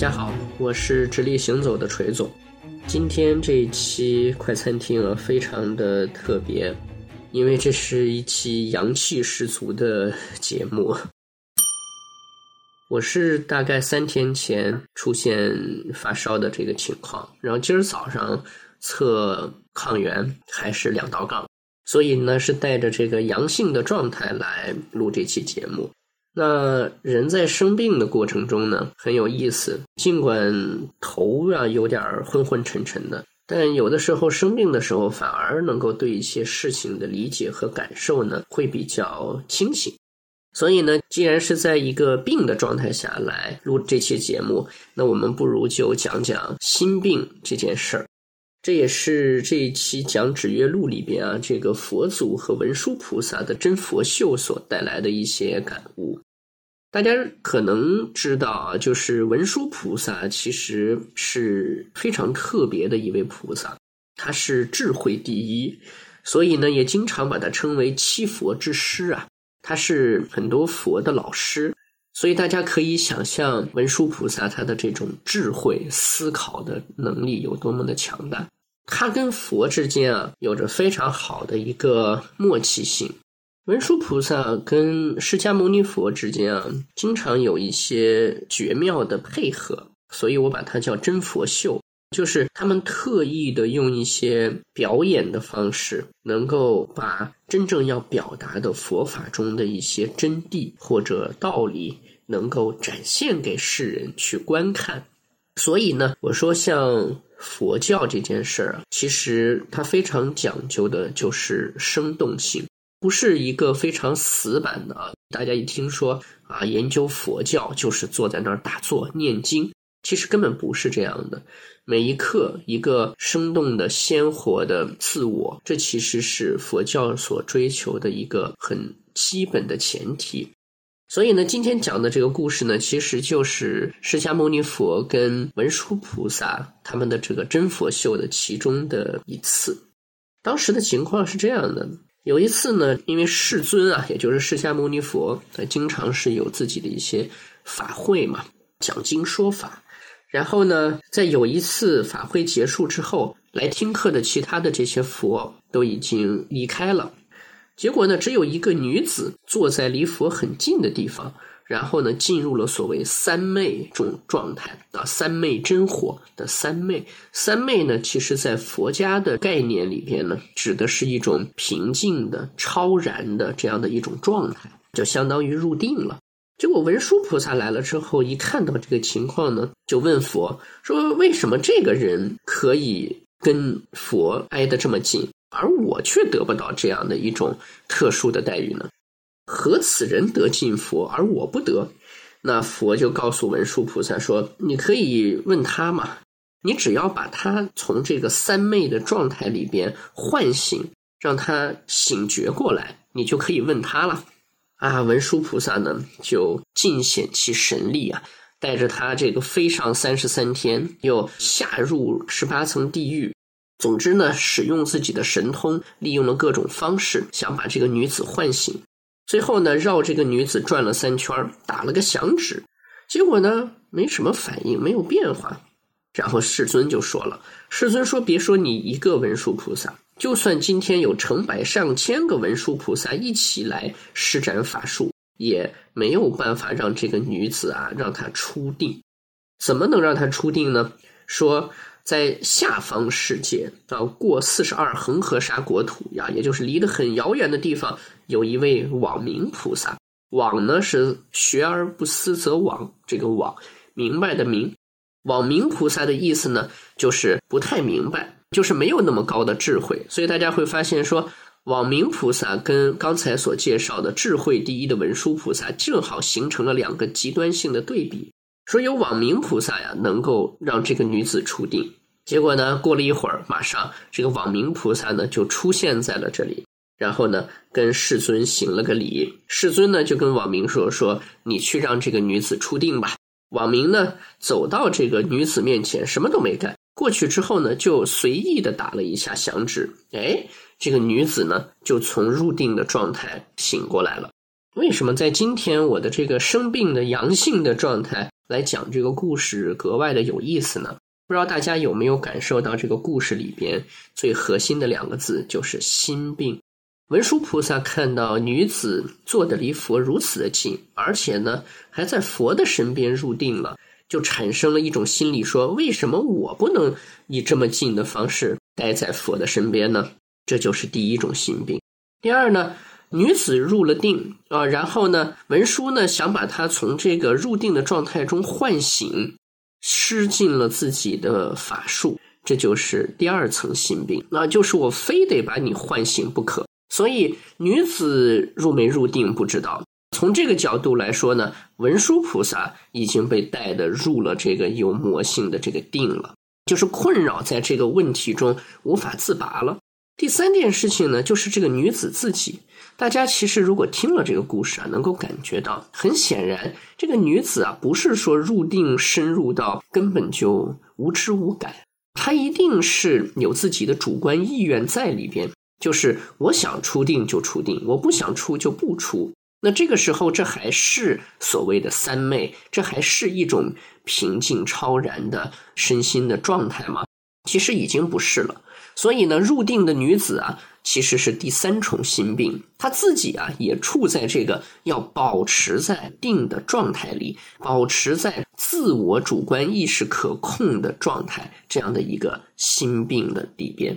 大家好，我是直立行走的锤总。今天这一期快餐厅啊，非常的特别，因为这是一期阳气十足的节目。我是大概三天前出现发烧的这个情况，然后今儿早上测抗原还是两道杠，所以呢是带着这个阳性的状态来录这期节目。那人在生病的过程中呢，很有意思。尽管头啊有点昏昏沉沉的，但有的时候生病的时候，反而能够对一些事情的理解和感受呢，会比较清醒。所以呢，既然是在一个病的状态下来录这期节目，那我们不如就讲讲心病这件事儿。这也是这一期讲指月录里边啊，这个佛祖和文殊菩萨的真佛秀所带来的一些感悟。大家可能知道啊，就是文殊菩萨其实是非常特别的一位菩萨，他是智慧第一，所以呢，也经常把他称为七佛之师啊。他是很多佛的老师，所以大家可以想象文殊菩萨他的这种智慧思考的能力有多么的强大。他跟佛之间啊，有着非常好的一个默契性。文殊菩萨跟释迦牟尼佛之间啊，经常有一些绝妙的配合，所以我把它叫真佛秀。就是他们特意的用一些表演的方式，能够把真正要表达的佛法中的一些真谛或者道理，能够展现给世人去观看。所以呢，我说像佛教这件事儿啊，其实它非常讲究的就是生动性，不是一个非常死板的。大家一听说啊，研究佛教就是坐在那儿打坐念经。其实根本不是这样的，每一刻一个生动的、鲜活的自我，这其实是佛教所追求的一个很基本的前提。所以呢，今天讲的这个故事呢，其实就是释迦牟尼佛跟文殊菩萨他们的这个真佛秀的其中的一次。当时的情况是这样的：有一次呢，因为世尊啊，也就是释迦牟尼佛，他经常是有自己的一些法会嘛，讲经说法。然后呢，在有一次法会结束之后，来听课的其他的这些佛都已经离开了。结果呢，只有一个女子坐在离佛很近的地方，然后呢，进入了所谓三昧这种状态啊，三昧真火的三昧。三昧呢，其实在佛家的概念里边呢，指的是一种平静的、超然的这样的一种状态，就相当于入定了。结果文殊菩萨来了之后，一看到这个情况呢，就问佛说：“为什么这个人可以跟佛挨得这么近，而我却得不到这样的一种特殊的待遇呢？何此人得近佛，而我不得？”那佛就告诉文殊菩萨说：“你可以问他嘛，你只要把他从这个三昧的状态里边唤醒，让他醒觉过来，你就可以问他了。”啊，文殊菩萨呢，就尽显其神力啊，带着他这个飞上三十三天，又下入十八层地狱。总之呢，使用自己的神通，利用了各种方式，想把这个女子唤醒。最后呢，绕这个女子转了三圈，打了个响指，结果呢，没什么反应，没有变化。然后世尊就说了：“世尊说，别说你一个文殊菩萨。”就算今天有成百上千个文殊菩萨一起来施展法术，也没有办法让这个女子啊让她出定。怎么能让她出定呢？说在下方世界啊，过四十二恒河沙国土呀，也就是离得很遥远的地方，有一位网明菩萨。网呢是学而不思则罔，这个网明白的明。网明菩萨的意思呢，就是不太明白。就是没有那么高的智慧，所以大家会发现说，网明菩萨跟刚才所介绍的智慧第一的文殊菩萨，正好形成了两个极端性的对比。说有网明菩萨呀，能够让这个女子出定，结果呢，过了一会儿，马上这个网明菩萨呢就出现在了这里，然后呢跟世尊行了个礼，世尊呢就跟网明说说，你去让这个女子出定吧。网明呢走到这个女子面前，什么都没干。过去之后呢，就随意的打了一下响指，哎，这个女子呢就从入定的状态醒过来了。为什么在今天我的这个生病的阳性的状态，来讲这个故事格外的有意思呢？不知道大家有没有感受到这个故事里边最核心的两个字就是心病。文殊菩萨看到女子坐的离佛如此的近，而且呢还在佛的身边入定了，就产生了一种心理：说为什么我不能以这么近的方式待在佛的身边呢？这就是第一种心病。第二呢，女子入了定啊，然后呢，文殊呢想把她从这个入定的状态中唤醒，施尽了自己的法术，这就是第二层心病，那就是我非得把你唤醒不可。所以女子入没入定不知道。从这个角度来说呢，文殊菩萨已经被带的入了这个有魔性的这个定了，就是困扰在这个问题中无法自拔了。第三件事情呢，就是这个女子自己。大家其实如果听了这个故事啊，能够感觉到，很显然这个女子啊，不是说入定深入到根本就无知无感，她一定是有自己的主观意愿在里边。就是我想出定就出定，我不想出就不出。那这个时候，这还是所谓的三昧，这还是一种平静超然的身心的状态吗？其实已经不是了。所以呢，入定的女子啊，其实是第三重心病，她自己啊也处在这个要保持在定的状态里，保持在自我主观意识可控的状态这样的一个心病的里边。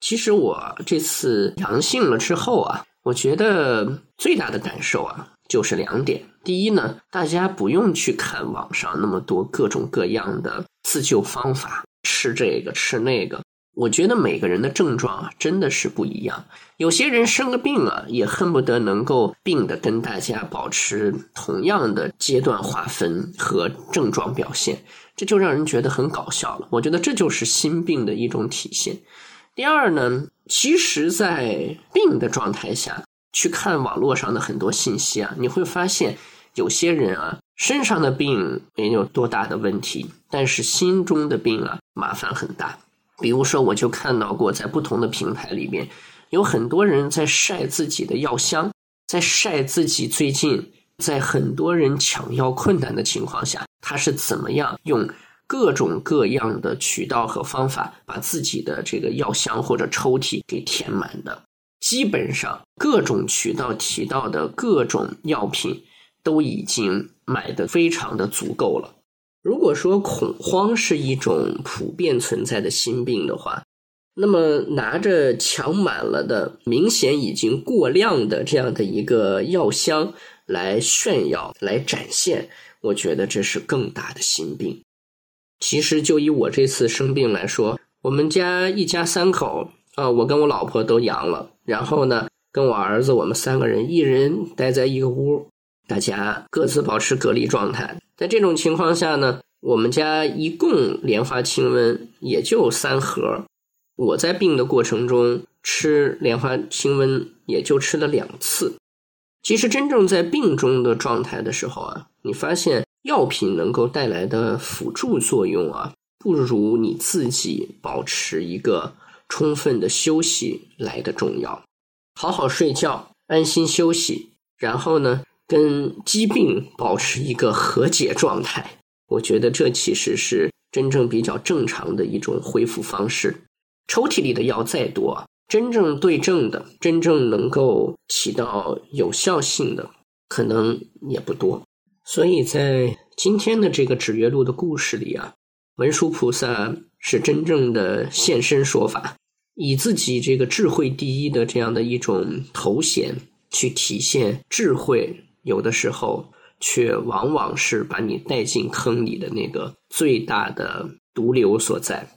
其实我这次阳性了之后啊，我觉得最大的感受啊，就是两点。第一呢，大家不用去看网上那么多各种各样的自救方法，吃这个吃那个。我觉得每个人的症状啊，真的是不一样。有些人生个病啊，也恨不得能够病的跟大家保持同样的阶段划分和症状表现，这就让人觉得很搞笑了。我觉得这就是心病的一种体现。第二呢，其实，在病的状态下去看网络上的很多信息啊，你会发现有些人啊，身上的病没有多大的问题，但是心中的病啊，麻烦很大。比如说，我就看到过在不同的平台里面，有很多人在晒自己的药箱，在晒自己最近在很多人抢药困难的情况下，他是怎么样用。各种各样的渠道和方法，把自己的这个药箱或者抽屉给填满的，基本上各种渠道提到的各种药品都已经买的非常的足够了。如果说恐慌是一种普遍存在的心病的话，那么拿着抢满了的、明显已经过量的这样的一个药箱来炫耀、来展现，我觉得这是更大的心病。其实就以我这次生病来说，我们家一家三口啊，我跟我老婆都阳了，然后呢，跟我儿子我们三个人一人待在一个屋，大家各自保持隔离状态。在这种情况下呢，我们家一共莲花清瘟也就三盒，我在病的过程中吃莲花清瘟也就吃了两次。其实真正在病中的状态的时候啊，你发现。药品能够带来的辅助作用啊，不如你自己保持一个充分的休息来的重要。好好睡觉，安心休息，然后呢，跟疾病保持一个和解状态。我觉得这其实是真正比较正常的一种恢复方式。抽屉里的药再多，真正对症的、真正能够起到有效性的，可能也不多。所以在今天的这个指月录的故事里啊，文殊菩萨是真正的现身说法，以自己这个智慧第一的这样的一种头衔去体现智慧，有的时候却往往是把你带进坑里的那个最大的毒瘤所在。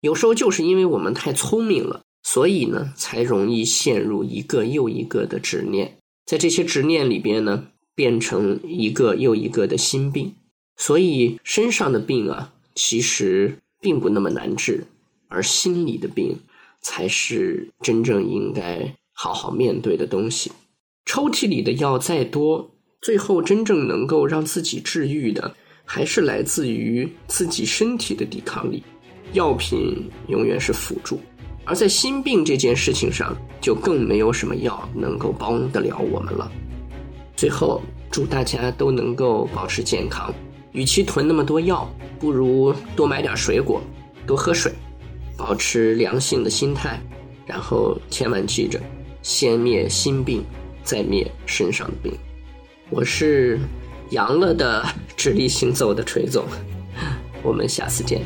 有时候就是因为我们太聪明了，所以呢，才容易陷入一个又一个的执念，在这些执念里边呢。变成一个又一个的心病，所以身上的病啊，其实并不那么难治，而心里的病才是真正应该好好面对的东西。抽屉里的药再多，最后真正能够让自己治愈的，还是来自于自己身体的抵抗力。药品永远是辅助，而在心病这件事情上，就更没有什么药能够帮得了我们了。最后，祝大家都能够保持健康，与其囤那么多药，不如多买点水果，多喝水，保持良性的心态，然后千万记着，先灭心病，再灭身上的病。我是阳了的直立行走的锤总，我们下次见。